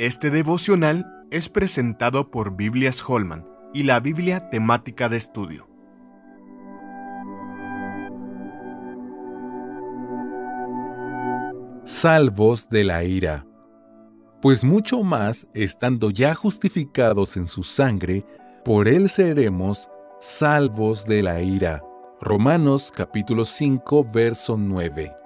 Este devocional es presentado por Biblias Holman y la Biblia temática de estudio. Salvos de la ira. Pues mucho más, estando ya justificados en su sangre, por él seremos salvos de la ira. Romanos capítulo 5, verso 9.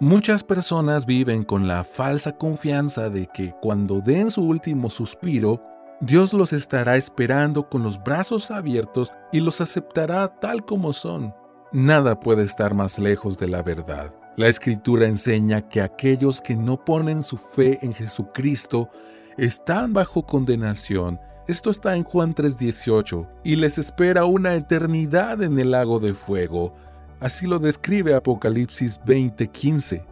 Muchas personas viven con la falsa confianza de que cuando den su último suspiro, Dios los estará esperando con los brazos abiertos y los aceptará tal como son. Nada puede estar más lejos de la verdad. La escritura enseña que aquellos que no ponen su fe en Jesucristo están bajo condenación. Esto está en Juan 3:18 y les espera una eternidad en el lago de fuego Así lo describe Apocalipsis 20:15.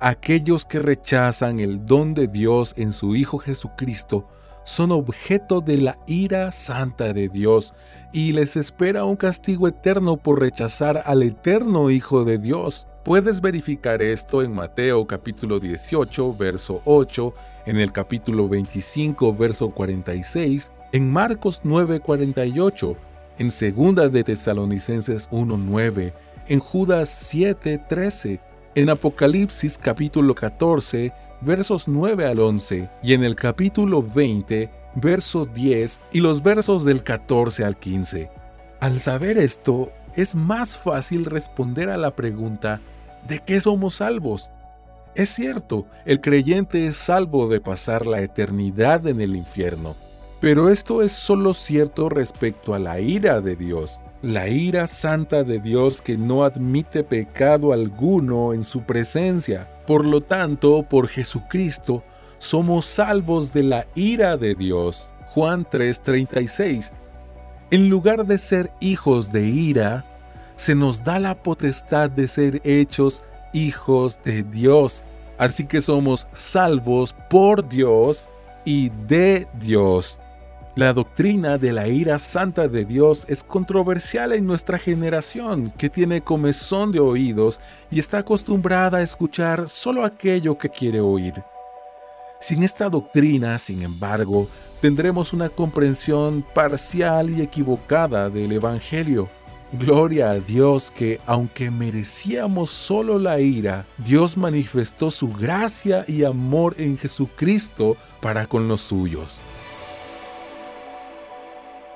Aquellos que rechazan el don de Dios en su Hijo Jesucristo son objeto de la ira santa de Dios y les espera un castigo eterno por rechazar al eterno Hijo de Dios. Puedes verificar esto en Mateo capítulo 18, verso 8, en el capítulo 25, verso 46, en Marcos 9, 48, en Segunda de Tesalonicenses 1:9, en Judas 7:13, en Apocalipsis capítulo 14, versos 9 al 11, y en el capítulo 20, verso 10 y los versos del 14 al 15. Al saber esto, es más fácil responder a la pregunta ¿de qué somos salvos? Es cierto, el creyente es salvo de pasar la eternidad en el infierno, pero esto es solo cierto respecto a la ira de Dios, la ira santa de Dios que no admite pecado alguno en su presencia. Por lo tanto, por Jesucristo, somos salvos de la ira de Dios. Juan 3:36. En lugar de ser hijos de ira, se nos da la potestad de ser hechos hijos de Dios. Así que somos salvos por Dios y de Dios. La doctrina de la ira santa de Dios es controversial en nuestra generación, que tiene comezón de oídos y está acostumbrada a escuchar solo aquello que quiere oír. Sin esta doctrina, sin embargo, tendremos una comprensión parcial y equivocada del Evangelio. Gloria a Dios que, aunque merecíamos solo la ira, Dios manifestó su gracia y amor en Jesucristo para con los suyos.